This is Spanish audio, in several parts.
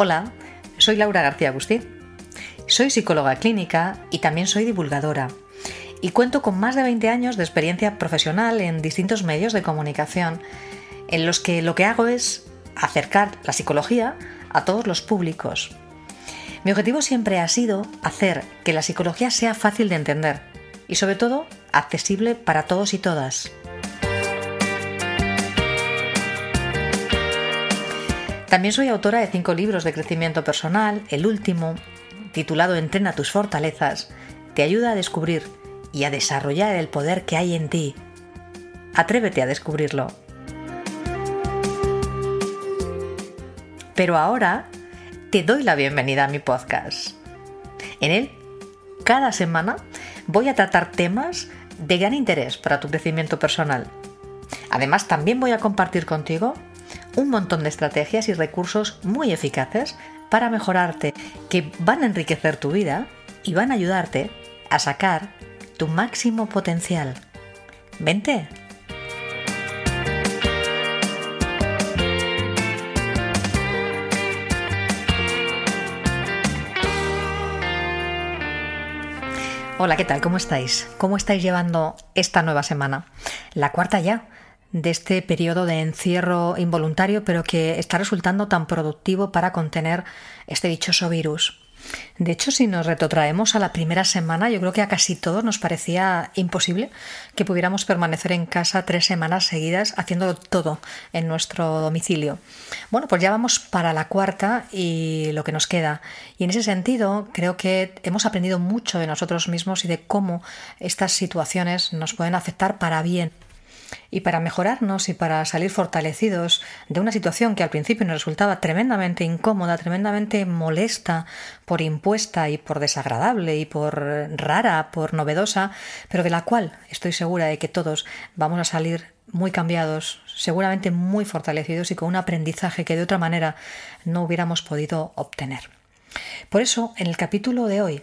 Hola, soy Laura García Agustí. Soy psicóloga clínica y también soy divulgadora. Y cuento con más de 20 años de experiencia profesional en distintos medios de comunicación, en los que lo que hago es acercar la psicología a todos los públicos. Mi objetivo siempre ha sido hacer que la psicología sea fácil de entender y sobre todo accesible para todos y todas. También soy autora de cinco libros de crecimiento personal. El último, titulado Entrena tus fortalezas, te ayuda a descubrir y a desarrollar el poder que hay en ti. Atrévete a descubrirlo. Pero ahora te doy la bienvenida a mi podcast. En él, cada semana, voy a tratar temas de gran interés para tu crecimiento personal. Además, también voy a compartir contigo un montón de estrategias y recursos muy eficaces para mejorarte, que van a enriquecer tu vida y van a ayudarte a sacar tu máximo potencial. Vente. Hola, ¿qué tal? ¿Cómo estáis? ¿Cómo estáis llevando esta nueva semana? La cuarta ya de este periodo de encierro involuntario, pero que está resultando tan productivo para contener este dichoso virus. De hecho, si nos retrotraemos a la primera semana, yo creo que a casi todos nos parecía imposible que pudiéramos permanecer en casa tres semanas seguidas haciendo todo en nuestro domicilio. Bueno, pues ya vamos para la cuarta y lo que nos queda. Y en ese sentido, creo que hemos aprendido mucho de nosotros mismos y de cómo estas situaciones nos pueden afectar para bien y para mejorarnos y para salir fortalecidos de una situación que al principio nos resultaba tremendamente incómoda, tremendamente molesta, por impuesta y por desagradable y por rara, por novedosa, pero de la cual estoy segura de que todos vamos a salir muy cambiados, seguramente muy fortalecidos y con un aprendizaje que de otra manera no hubiéramos podido obtener. Por eso, en el capítulo de hoy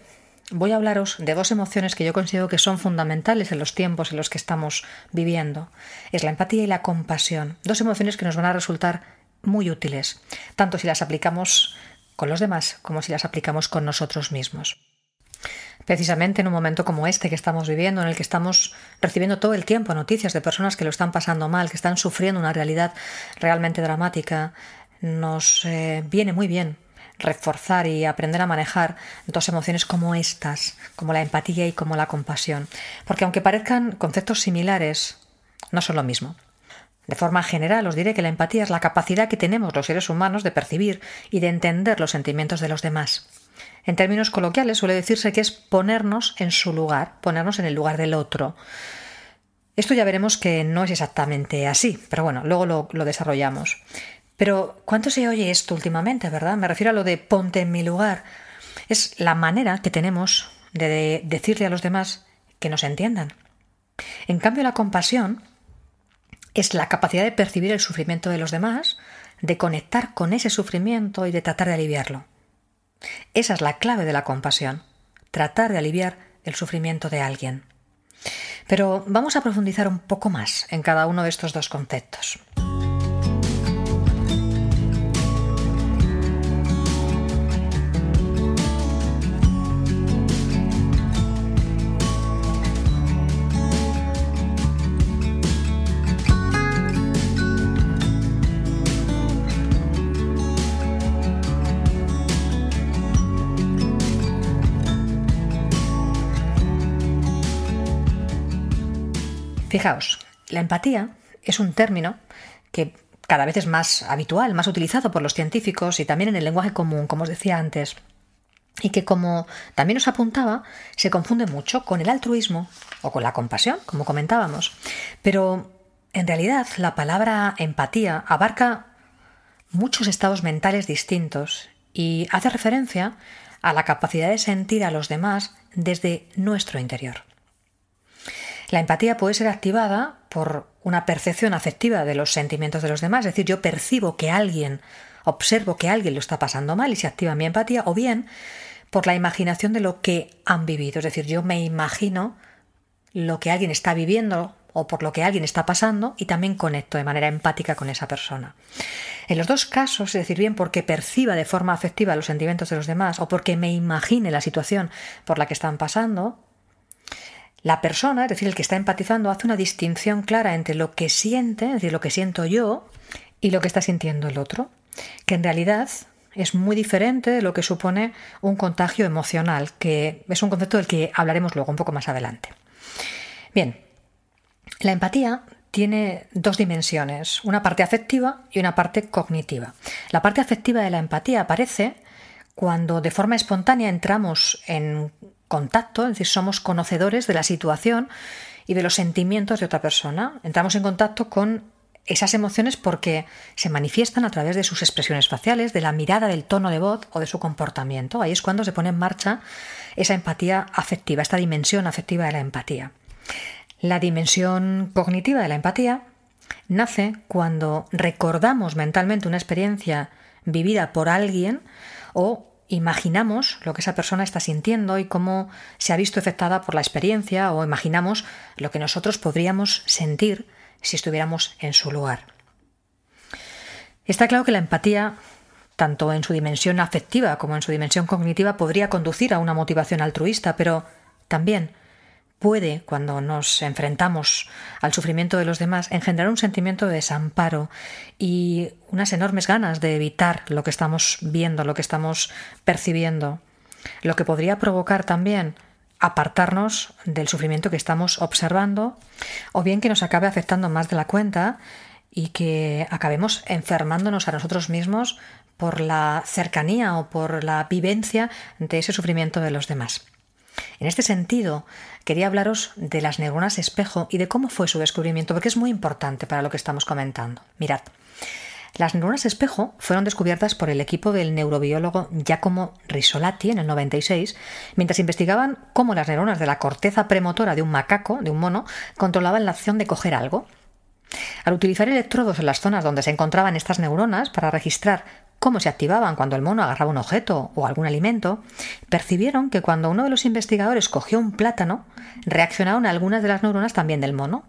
voy a hablaros de dos emociones que yo considero que son fundamentales en los tiempos en los que estamos viviendo. Es la empatía y la compasión. Dos emociones que nos van a resultar muy útiles, tanto si las aplicamos con los demás como si las aplicamos con nosotros mismos. Precisamente en un momento como este que estamos viviendo, en el que estamos recibiendo todo el tiempo noticias de personas que lo están pasando mal, que están sufriendo una realidad realmente dramática, nos eh, viene muy bien reforzar y aprender a manejar dos emociones como estas, como la empatía y como la compasión. Porque aunque parezcan conceptos similares, no son lo mismo. De forma general os diré que la empatía es la capacidad que tenemos los seres humanos de percibir y de entender los sentimientos de los demás. En términos coloquiales suele decirse que es ponernos en su lugar, ponernos en el lugar del otro. Esto ya veremos que no es exactamente así, pero bueno, luego lo, desarrollamos. Pero ¿cuánto se oye esto últimamente, verdad? Me refiero a lo de ponte en mi lugar. Es la manera que tenemos de decirle a los demás que nos entiendan. En cambio, la compasión es la capacidad de percibir el sufrimiento de los demás, de conectar con ese sufrimiento y de tratar de aliviarlo. Esa es la clave de la compasión, tratar de aliviar el sufrimiento de alguien. Pero vamos a profundizar un poco más en cada uno de estos dos conceptos. Fijaos, la empatía es un término que cada vez es más habitual, más utilizado por los científicos y también en el lenguaje común, como os decía antes. y que, como también nos apuntaba, se confunde mucho con el altruismo o con la compasión, como comentábamos. Pero en realidad la palabra empatía abarca muchos estados mentales distintos y hace referencia a la capacidad de sentir a los demás desde nuestro interior. La empatía puede ser activada por una percepción afectiva de los sentimientos de los demás, es decir, yo percibo que alguien, observo que alguien lo está pasando mal y se activa mi empatía, o bien por la imaginación de lo que han vivido, es decir, yo me imagino lo que alguien está viviendo o por lo que alguien está pasando y también conecto de manera empática con esa persona. En los dos casos, es decir, bien porque perciba de forma afectiva los sentimientos de los demás o porque me imagine la situación por la que están pasando, la persona, es decir, el que está empatizando, hace una distinción clara entre lo que siente, es decir, lo que siento yo, y lo que está sintiendo el otro, que en realidad es muy diferente de lo que supone un contagio emocional, que es un concepto del que hablaremos luego un poco más adelante. Bien, la empatía tiene dos dimensiones, una parte afectiva y una parte cognitiva. La parte afectiva de la empatía aparece cuando de forma espontánea entramos en contacto, es decir, somos conocedores de la situación y de los sentimientos de otra persona. Entramos en contacto con esas emociones porque se manifiestan a través de sus expresiones faciales, de la mirada, del tono de voz o de su comportamiento. Ahí es cuando se pone en marcha esa empatía afectiva, esta dimensión afectiva de la empatía. La dimensión cognitiva de la empatía nace cuando recordamos mentalmente una experiencia vivida por alguien o imaginamos lo que esa persona está sintiendo y cómo se ha visto afectada por la experiencia o imaginamos lo que nosotros podríamos sentir si estuviéramos en su lugar. Está claro que la empatía, tanto en su dimensión afectiva como en su dimensión cognitiva, podría conducir a una motivación altruista, pero también puede, cuando nos enfrentamos al sufrimiento de los demás, engendrar un sentimiento de desamparo y unas enormes ganas de evitar lo que estamos viendo, lo que estamos percibiendo, lo que podría provocar también apartarnos del sufrimiento que estamos observando o bien que nos acabe afectando más de la cuenta y que acabemos enfermándonos a nosotros mismos por la cercanía o por la vivencia de ese sufrimiento de los demás. En este sentido, quería hablaros de las neuronas espejo y de cómo fue su descubrimiento, porque es muy importante para lo que estamos comentando. Mirad, las neuronas espejo fueron descubiertas por el equipo del neurobiólogo Giacomo Risolati en el 96, mientras investigaban cómo las neuronas de la corteza premotora de un macaco, de un mono, controlaban la acción de coger algo. Al utilizar electrodos en las zonas donde se encontraban estas neuronas para registrar cómo se activaban cuando el mono agarraba un objeto o algún alimento, percibieron que cuando uno de los investigadores cogió un plátano, reaccionaron algunas de las neuronas también del mono.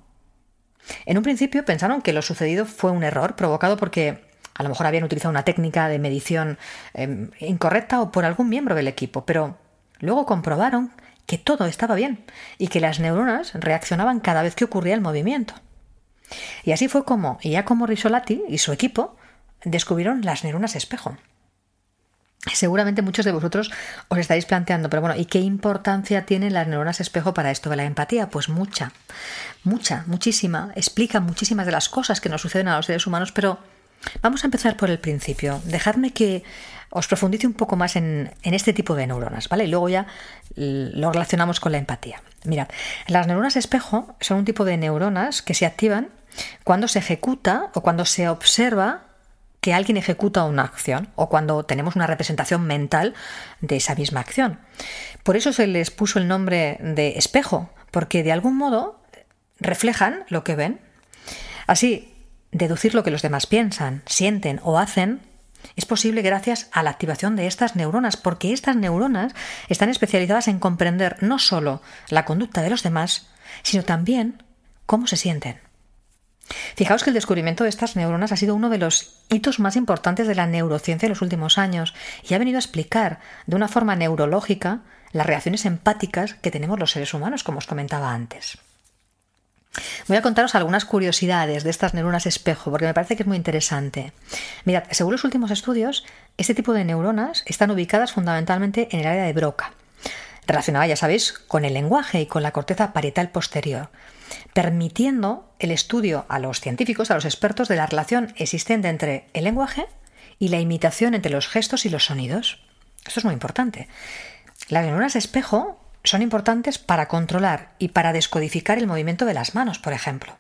En un principio pensaron que lo sucedido fue un error provocado porque a lo mejor habían utilizado una técnica de medición em, incorrecta o por algún miembro del equipo, pero luego comprobaron que todo estaba bien y que las neuronas reaccionaban cada vez que ocurría el movimiento. Y así fue como Giacomo Risolati y su equipo descubrieron las neuronas espejo. Seguramente muchos de vosotros os estáis planteando, pero bueno, ¿y qué importancia tienen las neuronas espejo para esto de la empatía? Pues mucha, mucha, muchísima. Explica muchísimas de las cosas que nos suceden a los seres humanos, pero vamos a empezar por el principio. Dejadme que os profundice un poco más en, en este tipo de neuronas, ¿vale? Y luego ya lo relacionamos con la empatía. Mirad, las neuronas espejo son un tipo de neuronas que se activan cuando se ejecuta o cuando se observa que alguien ejecuta una acción o cuando tenemos una representación mental de esa misma acción. Por eso se les puso el nombre de espejo, porque de algún modo reflejan lo que ven. Así, deducir lo que los demás piensan, sienten o hacen es posible gracias a la activación de estas neuronas, porque estas neuronas están especializadas en comprender no solo la conducta de los demás, sino también cómo se sienten. Fijaos que el descubrimiento de estas neuronas ha sido uno de los hitos más importantes de la neurociencia en los últimos años y ha venido a explicar de una forma neurológica las reacciones empáticas que tenemos los seres humanos, como os comentaba antes. Voy a contaros algunas curiosidades de estas neuronas espejo, porque me parece que es muy interesante. Mirad, según los últimos estudios, este tipo de neuronas están ubicadas fundamentalmente en el área de Broca, relacionada, ya sabéis, con el lenguaje y con la corteza parietal posterior permitiendo el estudio a los científicos, a los expertos, de la relación existente entre el lenguaje y la imitación entre los gestos y los sonidos. Esto es muy importante. Las neuronas espejo son importantes para controlar y para descodificar el movimiento de las manos, por ejemplo.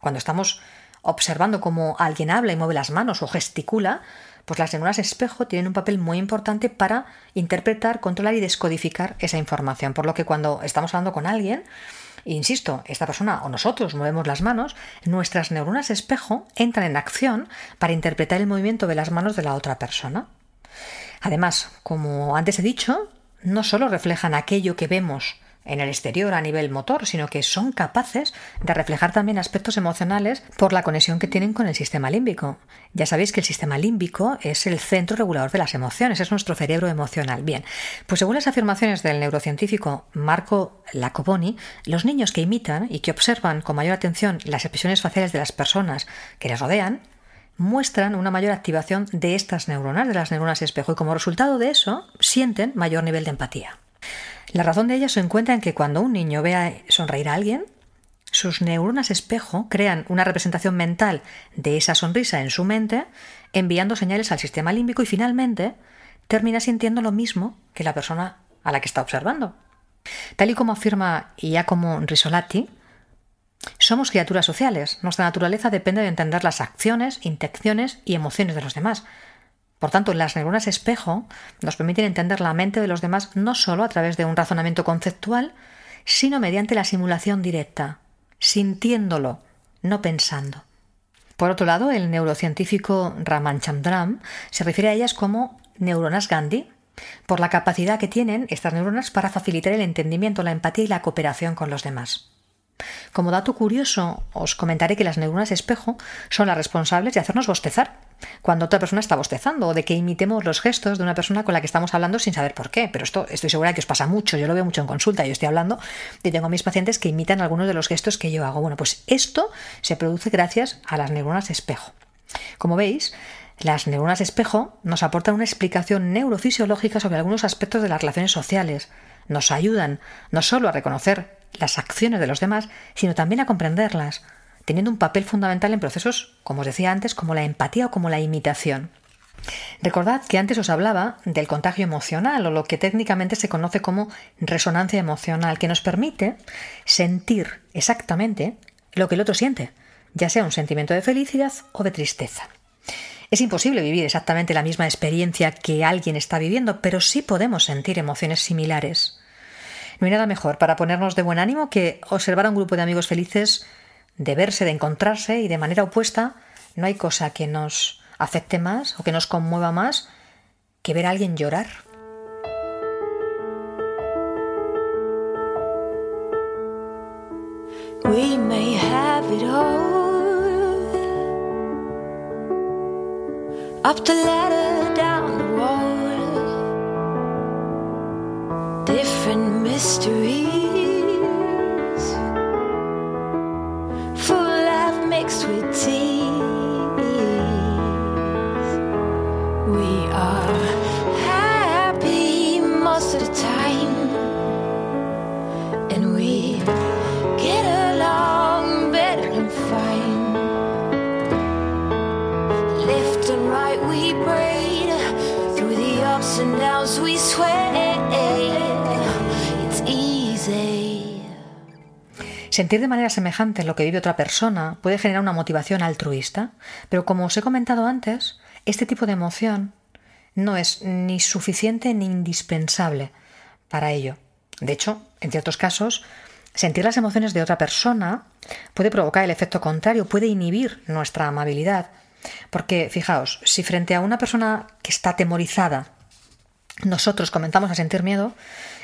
Cuando estamos observando cómo alguien habla y mueve las manos o gesticula, pues las neuronas espejo tienen un papel muy importante para interpretar, controlar y descodificar esa información. Por lo que cuando estamos hablando con alguien, insisto, esta persona o nosotros movemos las manos, nuestras neuronas espejo entran en acción para interpretar el movimiento de las manos de la otra persona. Además, como antes he dicho, no solo reflejan aquello que vemos en el exterior a nivel motor, sino que son capaces de reflejar también aspectos emocionales por la conexión que tienen con el sistema límbico. Ya sabéis que el sistema límbico es el centro regulador de las emociones, es nuestro cerebro emocional. Bien, pues según las afirmaciones del neurocientífico Marco Lacoboni, los niños que imitan y que observan con mayor atención las expresiones faciales de las personas que les rodean, muestran una mayor activación de estas neuronas, de las neuronas espejo, y como resultado de eso sienten mayor nivel de empatía. La razón de ello se encuentra en que cuando un niño vea sonreír a alguien, sus neuronas espejo crean una representación mental de esa sonrisa en su mente, enviando señales al sistema límbico y finalmente termina sintiendo lo mismo que la persona a la que está observando. Tal y como afirma Giacomo Risolati, somos criaturas sociales. Nuestra naturaleza depende de entender las acciones, intenciones y emociones de los demás. Por tanto, las neuronas espejo nos permiten entender la mente de los demás no solo a través de un razonamiento conceptual, sino mediante la simulación directa, sintiéndolo, no pensando. Por otro lado, el neurocientífico Chandram se refiere a ellas como neuronas Gandhi, por la capacidad que tienen estas neuronas para facilitar el entendimiento, la empatía y la cooperación con los demás. Como dato curioso, os comentaré que las neuronas espejo son las responsables de hacernos bostezar cuando otra persona está bostezando o de que imitemos los gestos de una persona con la que estamos hablando sin saber por qué. Pero esto estoy segura que os pasa mucho, yo lo veo mucho en consulta, yo estoy hablando y tengo a mis pacientes que imitan algunos de los gestos que yo hago. Bueno, pues esto se produce gracias a las neuronas espejo. Como veis, las neuronas espejo nos aportan una explicación neurofisiológica sobre algunos aspectos de las relaciones sociales. Nos ayudan no solo a reconocer las acciones de los demás, sino también a comprenderlas, teniendo un papel fundamental en procesos, como os decía antes, como la empatía o como la imitación. Recordad que antes os hablaba del contagio emocional o lo que técnicamente se conoce como resonancia emocional, que nos permite sentir exactamente lo que el otro siente, ya sea un sentimiento de felicidad o de tristeza. Es imposible vivir exactamente la misma experiencia que alguien está viviendo, pero sí podemos sentir emociones similares. No hay nada mejor para ponernos de buen ánimo que observar a un grupo de amigos felices, de verse, de encontrarse y de manera opuesta, no hay cosa que nos afecte más o que nos conmueva más que ver a alguien llorar. We may have it all. mystery. Sentir de manera semejante lo que vive otra persona puede generar una motivación altruista, pero como os he comentado antes, este tipo de emoción no es ni suficiente ni indispensable para ello. De hecho, en ciertos casos, sentir las emociones de otra persona puede provocar el efecto contrario, puede inhibir nuestra amabilidad. Porque, fijaos, si frente a una persona que está atemorizada nosotros comenzamos a sentir miedo,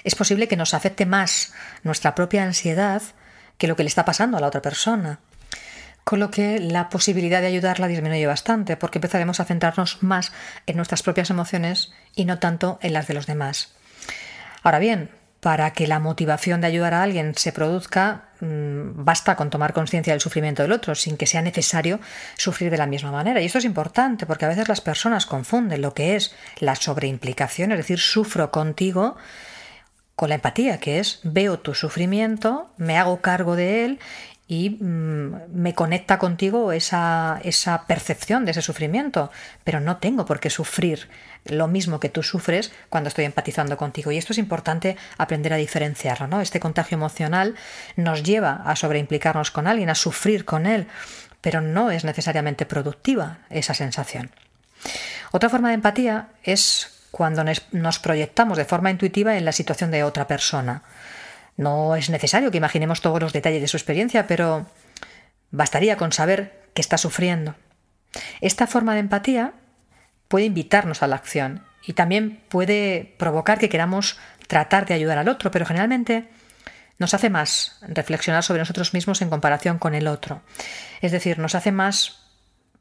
es posible que nos afecte más nuestra propia ansiedad que lo que le está pasando a la otra persona. Con lo que la posibilidad de ayudarla disminuye bastante, porque empezaremos a centrarnos más en nuestras propias emociones y no tanto en las de los demás. Ahora bien, para que la motivación de ayudar a alguien se produzca, mm, basta con tomar conciencia del sufrimiento del otro, sin que sea necesario sufrir de la misma manera. Y esto es importante porque a veces las personas confunden lo que es la sobreimplicación, es decir, sufro contigo, con la empatía, que es veo tu sufrimiento, me hago cargo de él y mm, me conecta contigo esa, esa percepción de ese sufrimiento, pero no tengo por qué sufrir lo mismo que tú sufres cuando estoy empatizando contigo. Y esto es importante aprender a diferenciarlo. ¿no? Este contagio emocional nos lleva a sobreimplicarnos con alguien, a sufrir con él, pero no es necesariamente productiva esa sensación. Otra forma de empatía es cuando nos proyectamos de forma intuitiva en la situación de otra persona. No es necesario que imaginemos todos los detalles de su experiencia, pero bastaría con saber que está sufriendo. Esta forma de empatía puede invitarnos a la acción y también puede provocar que queramos tratar de ayudar al otro, pero generalmente nos hace más reflexionar sobre nosotros mismos en comparación con el otro. Es decir, nos hace más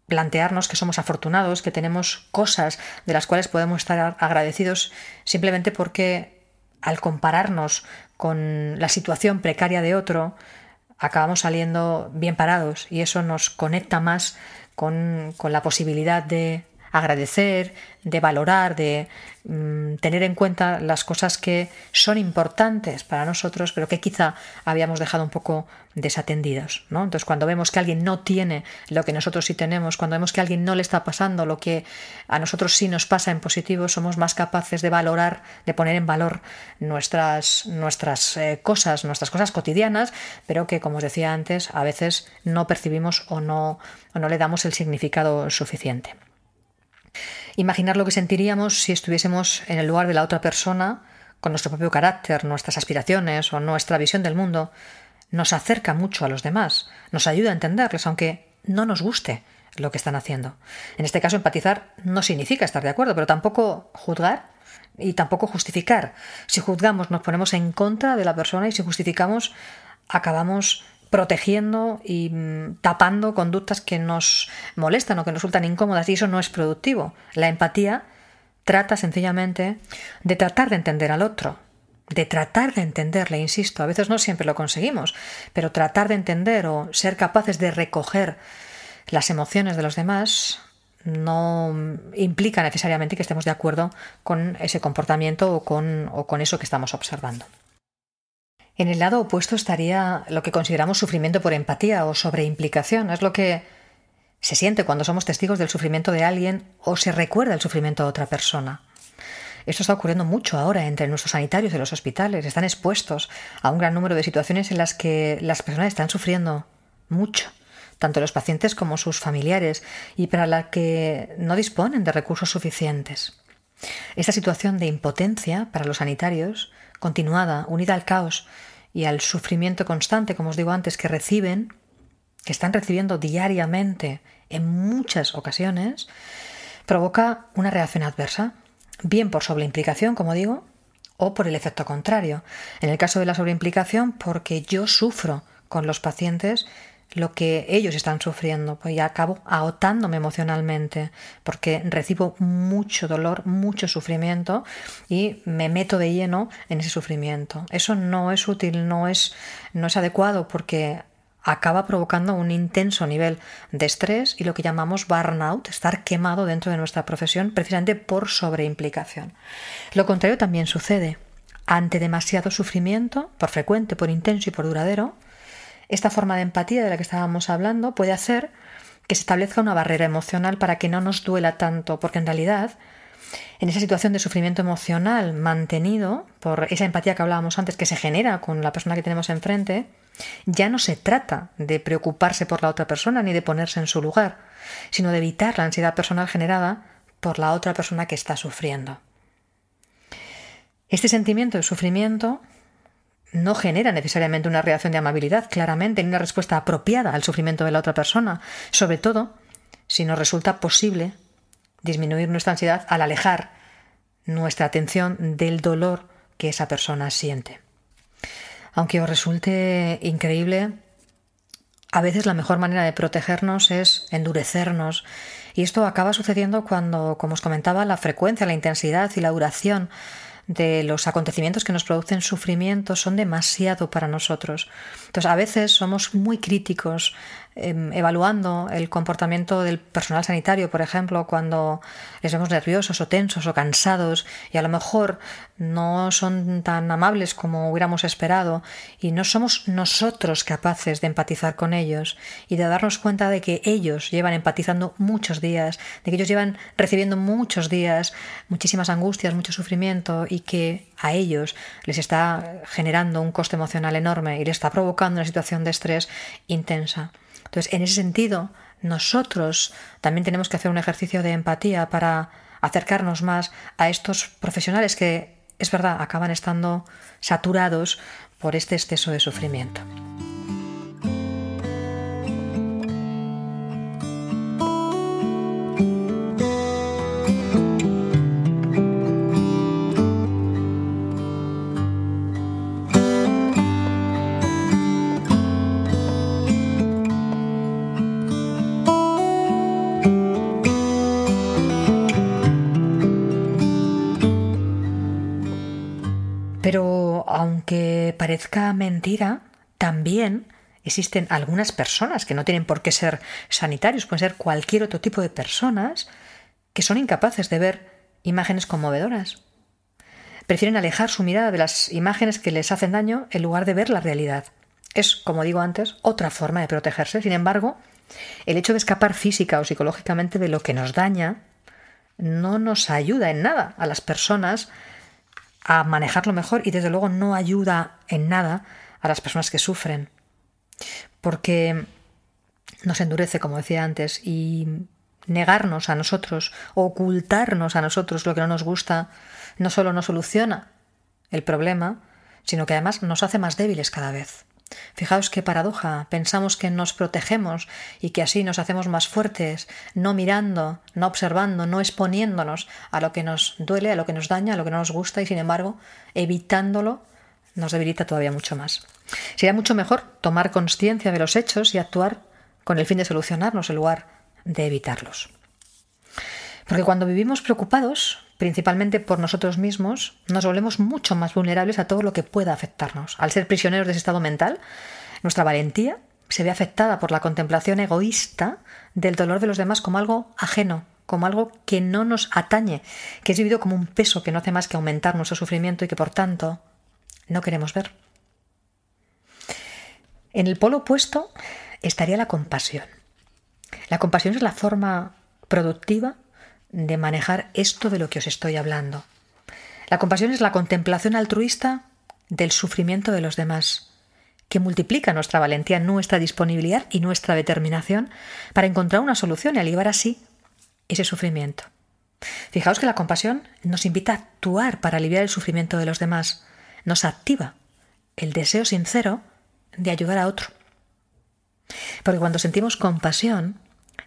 plantearnos que somos afortunados, que tenemos cosas de las cuales podemos estar agradecidos simplemente porque al compararnos con la situación precaria de otro, acabamos saliendo bien parados y eso nos conecta más con, con la posibilidad de agradecer, de valorar, de mm, tener en cuenta las cosas que son importantes para nosotros, pero que quizá habíamos dejado un poco desatendidos. ¿no? Entonces, cuando vemos que alguien no tiene lo que nosotros sí tenemos, cuando vemos que a alguien no le está pasando lo que a nosotros sí nos pasa en positivo, somos más capaces de valorar, de poner en valor nuestras, nuestras eh, cosas, nuestras cosas cotidianas, pero que, como os decía antes, a veces no percibimos o no, o no le damos el significado suficiente. Imaginar lo que sentiríamos si estuviésemos en el lugar de la otra persona, con nuestro propio carácter, nuestras aspiraciones o nuestra visión del mundo, nos acerca mucho a los demás, nos ayuda a entenderles, aunque no nos guste lo que están haciendo. En este caso, empatizar no significa estar de acuerdo, pero tampoco juzgar y tampoco justificar. Si juzgamos, nos ponemos en contra de la persona y si justificamos, acabamos protegiendo y mm, tapando conductas que nos molestan o que nos resultan incómodas y eso no es productivo. La empatía trata sencillamente de tratar de entender al otro, de tratar de entenderle, insisto, a veces no siempre lo conseguimos, pero tratar de entender o ser capaces de recoger las emociones de los demás no implica necesariamente que estemos de acuerdo con ese comportamiento o con, o con eso que estamos observando. En el lado opuesto estaría lo que consideramos sufrimiento por empatía o sobreimplicación. Es lo que se siente cuando somos testigos del sufrimiento de alguien o se recuerda el sufrimiento de otra persona. Esto está ocurriendo mucho ahora entre nuestros sanitarios de los hospitales. Están expuestos a un gran número de situaciones en las que las personas están sufriendo mucho, tanto los pacientes como sus familiares, y para las que no disponen de recursos suficientes. Esta situación de impotencia para los sanitarios continuada, unida al caos y al sufrimiento constante, como os digo antes, que reciben, que están recibiendo diariamente en muchas ocasiones, provoca una reacción adversa, bien por sobreimplicación, como digo, o por el efecto contrario. En el caso de la sobreimplicación, porque yo sufro con los pacientes lo que ellos están sufriendo, pues acabo agotándome emocionalmente, porque recibo mucho dolor, mucho sufrimiento y me meto de lleno en ese sufrimiento. Eso no es útil, no es, no es adecuado porque acaba provocando un intenso nivel de estrés y lo que llamamos burnout, estar quemado dentro de nuestra profesión precisamente por sobreimplicación. Lo contrario también sucede. Ante demasiado sufrimiento, por frecuente, por intenso y por duradero, esta forma de empatía de la que estábamos hablando puede hacer que se establezca una barrera emocional para que no nos duela tanto, porque en realidad en esa situación de sufrimiento emocional mantenido por esa empatía que hablábamos antes que se genera con la persona que tenemos enfrente, ya no se trata de preocuparse por la otra persona ni de ponerse en su lugar, sino de evitar la ansiedad personal generada por la otra persona que está sufriendo. Este sentimiento de sufrimiento no genera necesariamente una reacción de amabilidad, claramente, ni una respuesta apropiada al sufrimiento de la otra persona, sobre todo si nos resulta posible disminuir nuestra ansiedad al alejar nuestra atención del dolor que esa persona siente. Aunque os resulte increíble, a veces la mejor manera de protegernos es endurecernos. Y esto acaba sucediendo cuando, como os comentaba, la frecuencia, la intensidad y la duración de los acontecimientos que nos producen sufrimiento son demasiado para nosotros. Entonces, a veces somos muy críticos em, evaluando el comportamiento del personal sanitario, por ejemplo, cuando les vemos nerviosos o tensos o cansados y a lo mejor no son tan amables como hubiéramos esperado y no somos nosotros capaces de empatizar con ellos y de darnos cuenta de que ellos llevan empatizando muchos días, de que ellos llevan recibiendo muchos días muchísimas angustias, mucho sufrimiento y que a ellos les está generando un coste emocional enorme y les está provocando una situación de estrés intensa. Entonces, en ese sentido, nosotros también tenemos que hacer un ejercicio de empatía para acercarnos más a estos profesionales que es verdad, acaban estando saturados por este exceso de sufrimiento. Parezca mentira, también existen algunas personas que no tienen por qué ser sanitarios, pueden ser cualquier otro tipo de personas que son incapaces de ver imágenes conmovedoras. Prefieren alejar su mirada de las imágenes que les hacen daño en lugar de ver la realidad. Es, como digo antes, otra forma de protegerse. Sin embargo, el hecho de escapar física o psicológicamente de lo que nos daña no nos ayuda en nada a las personas a manejarlo mejor y desde luego no ayuda en nada a las personas que sufren. Porque nos endurece, como decía antes, y negarnos a nosotros, ocultarnos a nosotros lo que no nos gusta, no solo no soluciona el problema, sino que además nos hace más débiles cada vez. Fijaos qué paradoja. Pensamos que nos protegemos y que así nos hacemos más fuertes, no mirando, no observando, no exponiéndonos a lo que nos duele, a lo que nos daña, a lo que no nos gusta y sin embargo, evitándolo nos debilita todavía mucho más. Sería mucho mejor tomar conciencia de los hechos y actuar con el fin de solucionarnos en lugar de evitarlos. Porque cuando vivimos preocupados, principalmente por nosotros mismos, nos volvemos mucho más vulnerables a todo lo que pueda afectarnos. Al ser prisioneros de ese estado mental, nuestra valentía se ve afectada por la contemplación egoísta del dolor de los demás como algo ajeno, como algo que no nos atañe, que es vivido como un peso que no hace más que aumentar nuestro sufrimiento y que por tanto no queremos ver. En el polo opuesto estaría la compasión. La compasión es la forma productiva de manejar esto de lo que os estoy hablando. La compasión es la contemplación altruista del sufrimiento de los demás, que multiplica nuestra valentía, nuestra disponibilidad y nuestra determinación para encontrar una solución y aliviar así ese sufrimiento. Fijaos que la compasión nos invita a actuar para aliviar el sufrimiento de los demás, nos activa el deseo sincero de ayudar a otro. Porque cuando sentimos compasión,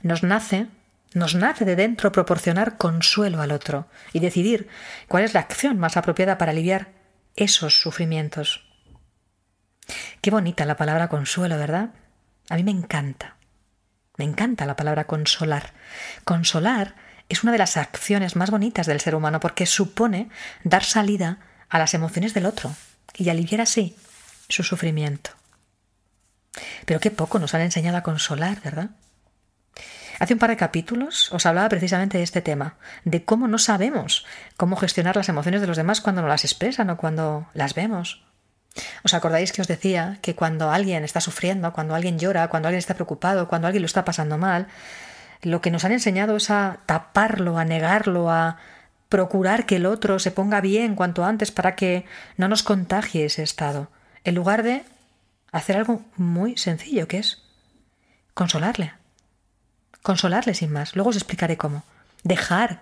nos nace nos nace de dentro proporcionar consuelo al otro y decidir cuál es la acción más apropiada para aliviar esos sufrimientos. Qué bonita la palabra consuelo, ¿verdad? A mí me encanta. Me encanta la palabra consolar. Consolar es una de las acciones más bonitas del ser humano porque supone dar salida a las emociones del otro y aliviar así su sufrimiento. Pero qué poco nos han enseñado a consolar, ¿verdad? Hace un par de capítulos os hablaba precisamente de este tema, de cómo no sabemos cómo gestionar las emociones de los demás cuando no las expresan o cuando las vemos. ¿Os acordáis que os decía que cuando alguien está sufriendo, cuando alguien llora, cuando alguien está preocupado, cuando alguien lo está pasando mal, lo que nos han enseñado es a taparlo, a negarlo, a procurar que el otro se ponga bien cuanto antes para que no nos contagie ese estado, en lugar de hacer algo muy sencillo, que es consolarle, Consolarle sin más. Luego os explicaré cómo. Dejar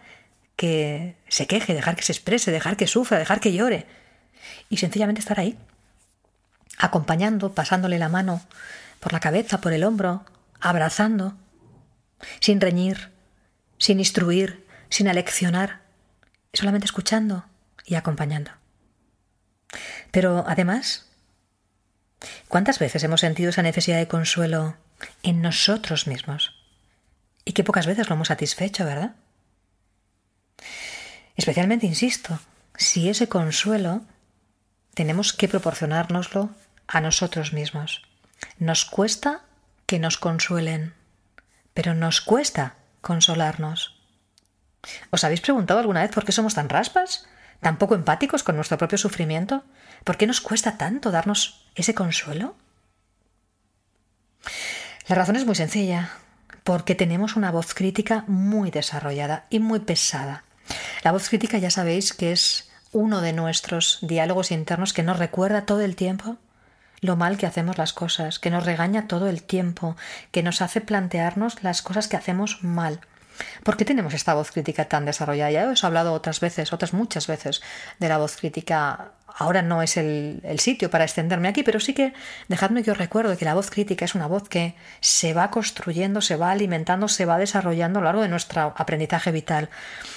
que se queje, dejar que se exprese, dejar que sufra, dejar que llore. Y sencillamente estar ahí, acompañando, pasándole la mano por la cabeza, por el hombro, abrazando, sin reñir, sin instruir, sin aleccionar, solamente escuchando y acompañando. Pero además, ¿cuántas veces hemos sentido esa necesidad de consuelo en nosotros mismos? Y qué pocas veces lo hemos satisfecho, ¿verdad? Especialmente, insisto, si ese consuelo tenemos que proporcionárnoslo a nosotros mismos. Nos cuesta que nos consuelen, pero nos cuesta consolarnos. ¿Os habéis preguntado alguna vez por qué somos tan raspas? ¿Tan poco empáticos con nuestro propio sufrimiento? ¿Por qué nos cuesta tanto darnos ese consuelo? La razón es muy sencilla, porque tenemos una voz crítica muy desarrollada y muy pesada. La voz crítica ya sabéis que es uno de nuestros diálogos internos que nos recuerda todo el tiempo lo mal que hacemos las cosas, que nos regaña todo el tiempo, que nos hace plantearnos las cosas que hacemos mal. ¿Por qué tenemos esta voz crítica tan desarrollada? Ya os he hablado otras veces, otras muchas veces, de la voz crítica ahora no es el, sitio para extenderme aquí, pero sí que dejadme que os recuerdo que la voz crítica es una voz que se va construyendo, se va alimentando, se va desarrollando a lo largo de nuestro aprendizaje vital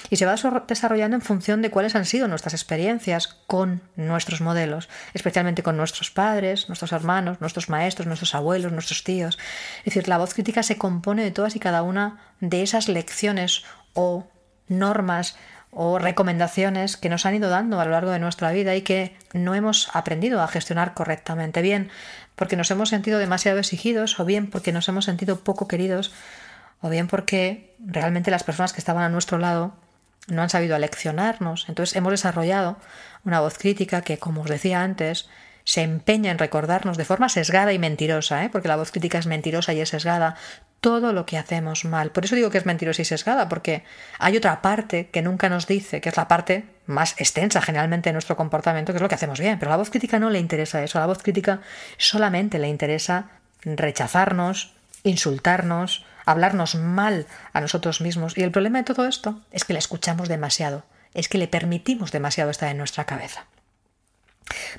y se va desarrollando en función de cuáles han sido nuestras experiencias con nuestros modelos, especialmente con nuestros padres, nuestros hermanos, nuestros maestros, nuestros abuelos, nuestros tíos. Es decir, la voz crítica se compone de todas y cada una de esas lecciones o normas o recomendaciones que nos han ido dando a lo largo de nuestra vida y que no hemos aprendido a gestionar correctamente. Bien porque nos hemos sentido demasiado exigidos o bien porque nos hemos sentido poco queridos o bien porque realmente las personas que estaban a nuestro lado no han sabido aleccionarnos. Entonces hemos desarrollado una voz crítica que, como os decía antes, se empeña en recordarnos de forma sesgada y mentirosa, ¿eh? porque la voz crítica es mentirosa y es sesgada, todo lo que hacemos mal. Por eso digo que es mentirosa y sesgada, porque hay otra parte que nunca nos dice, que es la parte más extensa generalmente de nuestro comportamiento, que es lo que hacemos bien. Pero a la voz crítica no le interesa eso. A la voz crítica solamente le interesa rechazarnos, insultarnos, hablarnos mal a nosotros mismos. Y el problema de todo esto es que le escuchamos demasiado, es que le permitimos demasiado estar en nuestra cabeza.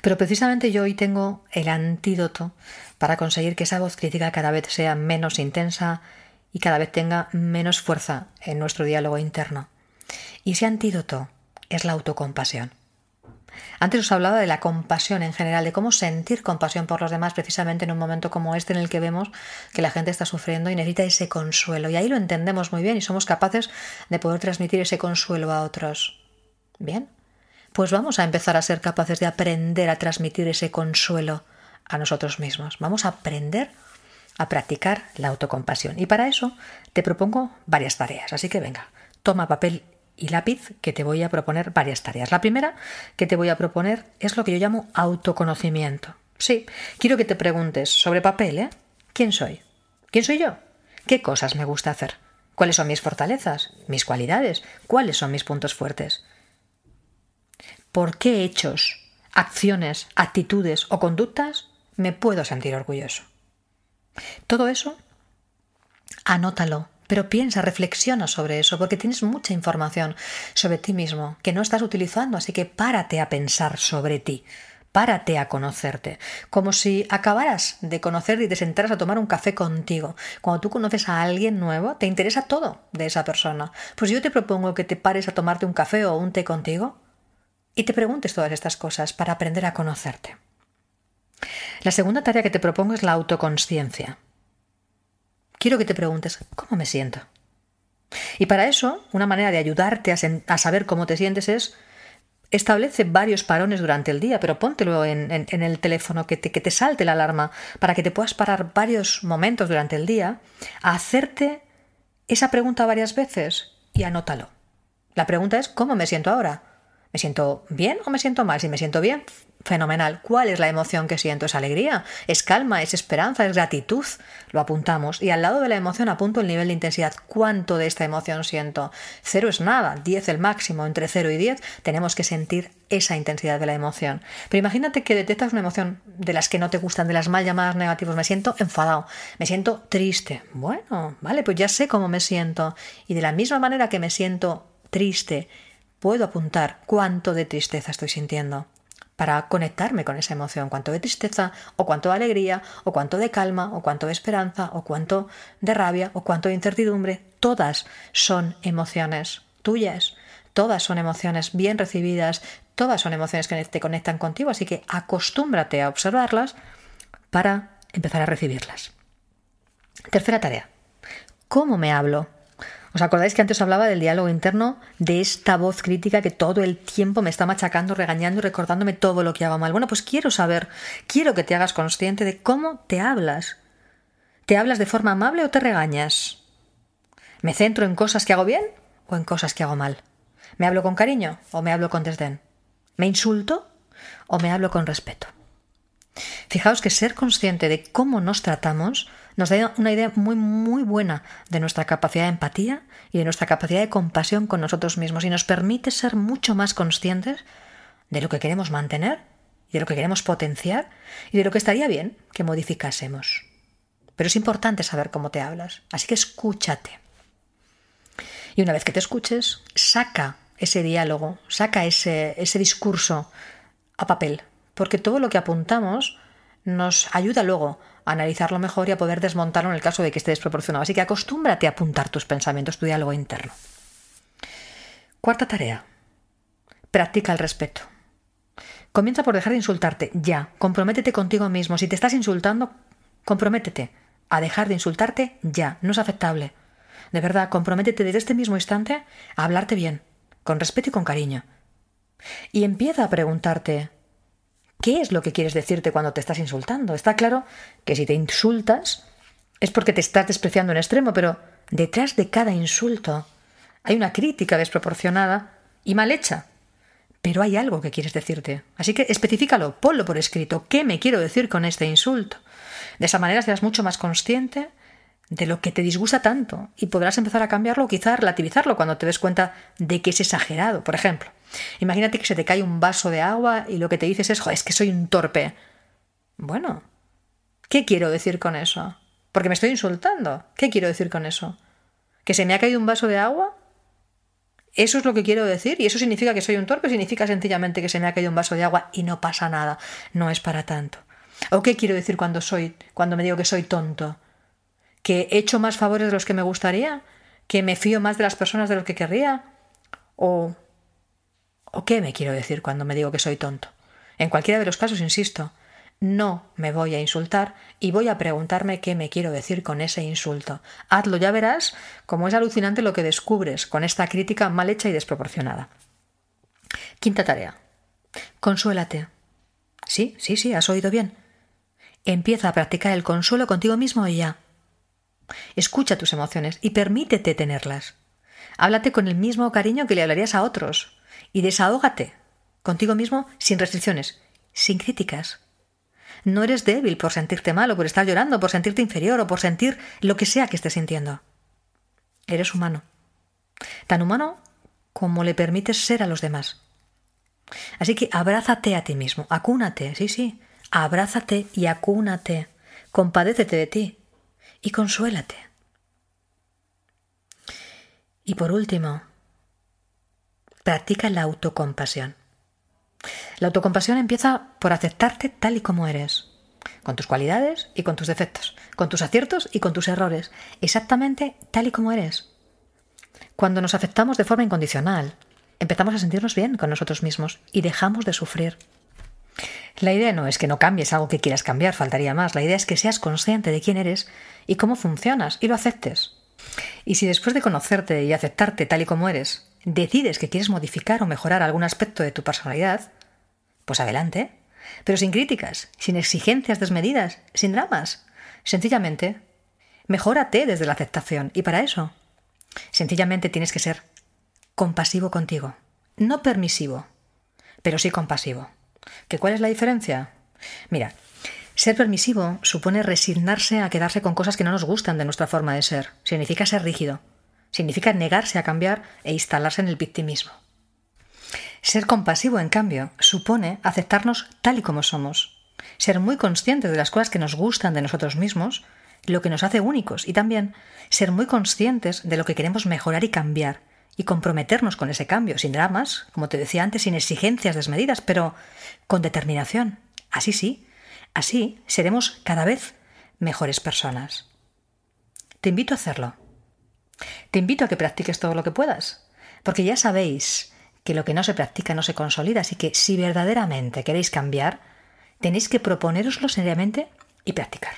Pero precisamente yo hoy tengo el antídoto para conseguir que esa voz crítica cada vez sea menos intensa y cada vez tenga menos fuerza en nuestro diálogo interno. Y ese antídoto es la autocompasión. Antes os hablaba de la compasión en general, de cómo sentir compasión por los demás precisamente en un momento como este en el que vemos que la gente está sufriendo y necesita ese consuelo. Y ahí lo entendemos muy bien y somos capaces de poder transmitir ese consuelo a otros. Bien, pues vamos a empezar a ser capaces de aprender a transmitir ese consuelo a nosotros mismos. Vamos a aprender a practicar la autocompasión. Y para eso te propongo varias tareas. Así que venga, toma papel y lápiz que te voy a proponer varias tareas. La primera que te voy a proponer es lo que yo llamo autoconocimiento. Sí, quiero que te preguntes sobre papel, ¿eh? ¿Quién soy? ¿Quién soy yo? ¿Qué cosas me gusta hacer? ¿Cuáles son mis fortalezas? ¿Mis cualidades? ¿Cuáles son mis puntos fuertes? Por qué hechos, acciones, actitudes o conductas me puedo sentir orgulloso. Todo eso, anótalo, pero piensa, reflexiona sobre eso, porque tienes mucha información sobre ti mismo que no estás utilizando, así que párate a pensar sobre ti. Párate a conocerte, como si acabaras de conocer y te sentaras a tomar un café contigo. Cuando tú conoces a alguien nuevo, te interesa todo de esa persona. Pues yo te propongo que te pares a tomarte un café o un té contigo y te preguntes todas estas cosas para aprender a conocerte. La segunda tarea que te propongo es la autoconsciencia. Quiero que te preguntes, ¿cómo me siento? Y para eso, una manera de ayudarte a, saber cómo te sientes es establece varios parones durante el día, pero póntelo en, en, el teléfono, que te, que te salte la alarma, para que te puedas parar varios momentos durante el día a hacerte esa pregunta varias veces y anótalo. La pregunta es, ¿cómo me siento ahora? ¿Me siento bien o me siento mal? Si me siento bien, fenomenal. ¿Cuál es la emoción que siento? ¿Es alegría? ¿Es calma? ¿Es esperanza? ¿Es gratitud? Lo apuntamos. Y al lado de la emoción apunto el nivel de intensidad. ¿Cuánto de esta emoción siento? Cero es nada, diez el máximo. Entre cero y diez tenemos que sentir esa intensidad de la emoción. Pero imagínate que detectas una emoción de las que no te gustan, de las mal llamadas negativas. Me siento enfadado, me siento triste. Bueno, vale, pues ya sé cómo me siento. Y de la misma manera que me siento triste, puedo apuntar cuánto de tristeza estoy sintiendo para conectarme con esa emoción, cuánto de tristeza, o cuánto de alegría, o cuánto de calma, o cuánto de esperanza, o cuánto de rabia, o cuánto de incertidumbre. Todas son emociones tuyas, todas son emociones bien recibidas, todas son emociones que te conectan contigo, así que acostúmbrate a observarlas para empezar a recibirlas. Tercera tarea. ¿Cómo me hablo? ¿Os acordáis que antes hablaba del diálogo interno, de esta voz crítica que todo el tiempo me está machacando, regañando y recordándome todo lo que hago mal? Bueno, pues quiero saber, quiero que te hagas consciente de cómo te hablas. ¿Te hablas de forma amable o te regañas? ¿Me centro en cosas que hago bien o en cosas que hago mal? ¿Me hablo con cariño o me hablo con desdén? ¿Me insulto o me hablo con respeto? Fijaos que ser consciente de cómo nos tratamos nos da una idea muy, muy buena de nuestra capacidad de empatía y de nuestra capacidad de compasión con nosotros mismos y nos permite ser mucho más conscientes de lo que queremos mantener y de lo que queremos potenciar y de lo que estaría bien que modificásemos. Pero es importante saber cómo te hablas, así que escúchate. Y una vez que te escuches, saca ese diálogo, saca ese, ese discurso a papel, porque todo lo que apuntamos nos ayuda luego analizarlo mejor y a poder desmontarlo en el caso de que esté desproporcionado. Así que acostúmbrate a apuntar tus pensamientos, tu diálogo interno. Cuarta tarea. Practica el respeto. Comienza por dejar de insultarte, ya. Comprométete contigo mismo. Si te estás insultando, comprométete a dejar de insultarte ya. No es aceptable. De verdad, comprométete desde este mismo instante a hablarte bien, con respeto y con cariño. Y empieza a preguntarte, ¿qué es lo que quieres decirte cuando te estás insultando? Está claro que si te insultas es porque te estás despreciando en extremo, pero detrás de cada insulto hay una crítica desproporcionada y mal hecha. Pero hay algo que quieres decirte. Así que especificalo, ponlo por escrito. ¿Qué me quiero decir con este insulto? De esa manera serás mucho más consciente de lo que te disgusta tanto y podrás empezar a cambiarlo o quizá relativizarlo cuando te des cuenta de que es exagerado. Por ejemplo, Imagínate que se te cae un vaso de agua y lo que te dices es, es que soy un torpe. Bueno, ¿qué quiero decir con eso? Porque me estoy insultando. ¿Qué quiero decir con eso? ¿Que se me ha caído un vaso de agua? ¿Eso es lo que quiero decir? ¿Y eso significa que soy un torpe? ¿Significa sencillamente que se me ha caído un vaso de agua y no pasa nada? No es para tanto. ¿O qué quiero decir cuando soy, cuando me digo que soy tonto? ¿Que he hecho más favores de los que me gustaría? ¿Que me fío más de las personas de lo que querría? ¿O ¿O qué me quiero decir cuando me digo que soy tonto? En cualquiera de los casos, insisto, no me voy a insultar y voy a preguntarme qué me quiero decir con ese insulto. Hazlo, ya verás cómo es alucinante lo que descubres con esta crítica mal hecha y desproporcionada. Quinta tarea. Consuélate. Sí, sí, sí, has oído bien. Empieza a practicar el consuelo contigo mismo y ya. Escucha tus emociones y permítete tenerlas. Háblate con el mismo cariño que le hablarías a otros y desahógate contigo mismo sin restricciones, sin críticas. No eres débil por sentirte mal o por estar llorando, por sentirte inferior o por sentir lo que sea que estés sintiendo. Eres humano. Tan humano como le permites ser a los demás. Así que abrázate a ti mismo, acúnate, sí, sí, abrázate y acúnate, compadécete de ti y consuélate. Y por último, practica la autocompasión. La autocompasión empieza por aceptarte tal y como eres, con tus cualidades y con tus defectos, con tus aciertos y con tus errores, exactamente tal y como eres. Cuando nos aceptamos de forma incondicional, empezamos a sentirnos bien con nosotros mismos y dejamos de sufrir. La idea no es que no cambies algo que quieras cambiar, faltaría más. La idea es que seas consciente de quién eres y cómo funcionas y lo aceptes. Y si después de conocerte y aceptarte tal y como eres, decides que quieres modificar o mejorar algún aspecto de tu personalidad, pues adelante, pero sin críticas, sin exigencias desmedidas, sin dramas. Sencillamente, mejórate desde la aceptación y para eso, sencillamente tienes que ser compasivo contigo, no permisivo, pero sí compasivo. ¿Que cuál es la diferencia? Mira, ser permisivo supone resignarse a quedarse con cosas que no nos gustan de nuestra forma de ser. Significa ser rígido, Significa negarse a cambiar e instalarse en el victimismo. Ser compasivo, en cambio, supone aceptarnos tal y como somos, ser muy conscientes de las cosas que nos gustan de nosotros mismos, lo que nos hace únicos, y también ser muy conscientes de lo que queremos mejorar y cambiar, y comprometernos con ese cambio, sin dramas, como te decía antes, sin exigencias desmedidas, pero con determinación. Así sí, así seremos cada vez mejores personas. Te invito a hacerlo. Te invito a que practiques todo lo que puedas, porque ya sabéis que lo que no se practica no se consolida, así que si verdaderamente queréis cambiar, tenéis que proponeroslo seriamente y practicar.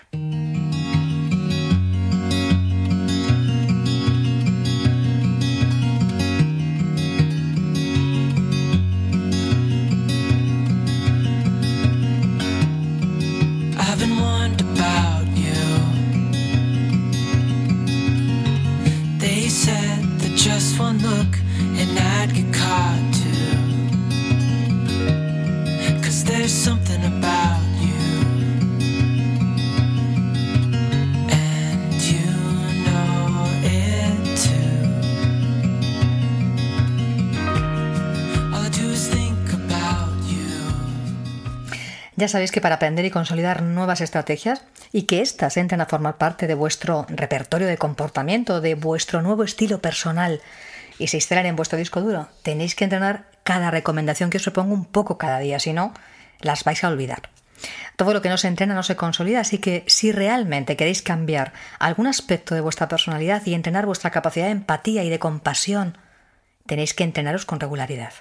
Ya sabéis que para aprender y consolidar nuevas estrategias y que éstas entren a formar parte de vuestro repertorio de comportamiento, de vuestro nuevo estilo personal y se instalen en vuestro disco duro, tenéis que entrenar cada recomendación que os propongo un poco cada día, si no, las vais a olvidar. Todo lo que no se entrena no se consolida, así que si realmente queréis cambiar algún aspecto de vuestra personalidad y entrenar vuestra capacidad de empatía y de compasión, tenéis que entrenaros con regularidad.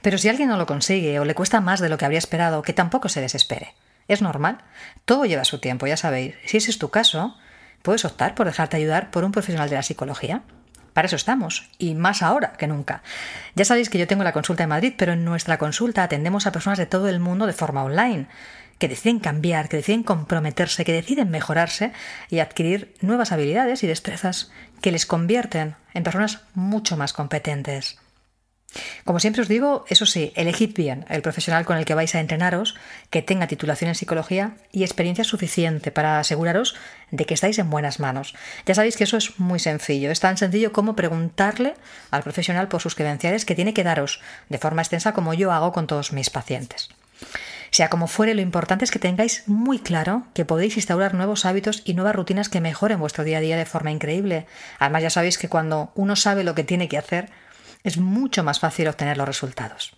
Pero si alguien no lo consigue o le cuesta más de lo que habría esperado, que tampoco se desespere. Es normal. Todo lleva su tiempo, ya sabéis. Si ese es tu caso, puedes optar por dejarte ayudar por un profesional de la psicología. Para eso estamos, y más ahora que nunca. Ya sabéis que yo tengo la consulta en Madrid, pero en nuestra consulta atendemos a personas de todo el mundo de forma online, que deciden cambiar, que deciden comprometerse, que deciden mejorarse y adquirir nuevas habilidades y destrezas que les convierten en personas mucho más competentes. Como siempre os digo, eso sí, elegid bien el profesional con el que vais a entrenaros, que tenga titulación en psicología y experiencia suficiente para aseguraros de que estáis en buenas manos. Ya sabéis que eso es muy sencillo, es tan sencillo como preguntarle al profesional por sus credenciales que tiene que daros de forma extensa como yo hago con todos mis pacientes. Sea como fuere, lo importante es que tengáis muy claro que podéis instaurar nuevos hábitos y nuevas rutinas que mejoren vuestro día a día de forma increíble. Además, ya sabéis que cuando uno sabe lo que tiene que hacer, es mucho más fácil obtener los resultados.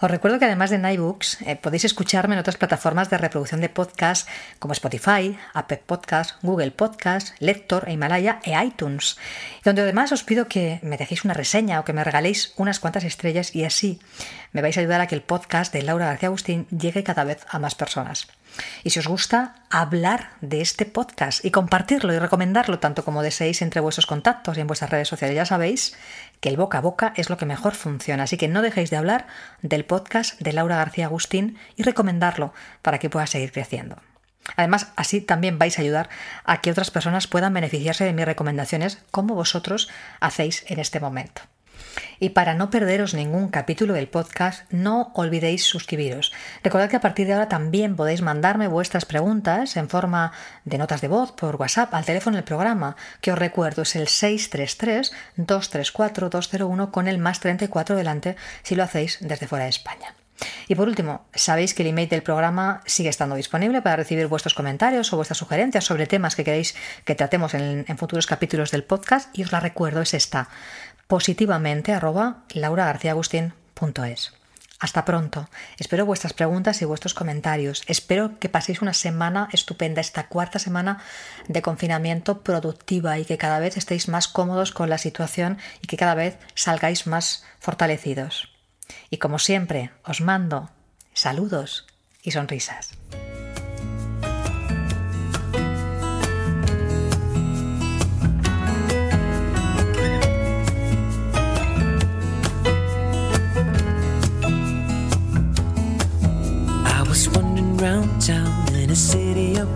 Os recuerdo que además de Nightbooks eh, podéis escucharme en otras plataformas de reproducción de podcast como Spotify, Apple Podcast, Google Podcast, Lector, Himalaya e iTunes, donde además os pido que me dejéis una reseña o que me regaléis unas cuantas estrellas y así me vais a ayudar a que el podcast de Laura García Agustín llegue cada vez a más personas. Y si os gusta, hablar de este podcast y compartirlo y recomendarlo tanto como deseéis entre vuestros contactos y en vuestras redes sociales. Ya sabéis que el boca a boca es lo que mejor funciona, así que no dejéis de hablar del podcast de Laura García Agustín y recomendarlo para que pueda seguir creciendo. Además, así también vais a ayudar a que otras personas puedan beneficiarse de mis recomendaciones como vosotros hacéis en este momento. Y para no perderos ningún capítulo del podcast, no olvidéis suscribiros. Recordad que a partir de ahora también podéis mandarme vuestras preguntas en forma de notas de voz por WhatsApp al teléfono del programa, que os recuerdo es el 633-234-201 con el más 34 delante si lo hacéis desde fuera de España. Y por último, sabéis que el email del programa sigue estando disponible para recibir vuestros comentarios o vuestras sugerencias sobre temas que queréis que tratemos en, en futuros capítulos del podcast y os la recuerdo, es esta, positivamente arroba lauragarciagustin.es. Hasta pronto. Espero vuestras preguntas y vuestros comentarios. Espero que paséis una semana estupenda, esta cuarta semana de confinamiento productiva y que cada vez estéis más cómodos con la situación y que cada vez salgáis más fortalecidos. Y como siempre, os mando saludos y sonrisas.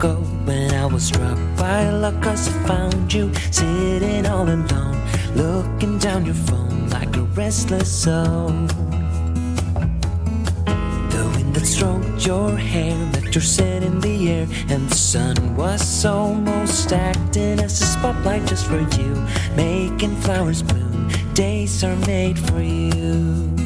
Ago when I was struck by luck cause I found you sitting all alone looking down your phone like a restless soul. The wind that stroked your hair left your scent in the air and the sun was almost acting as a spotlight just for you making flowers bloom. Days are made for you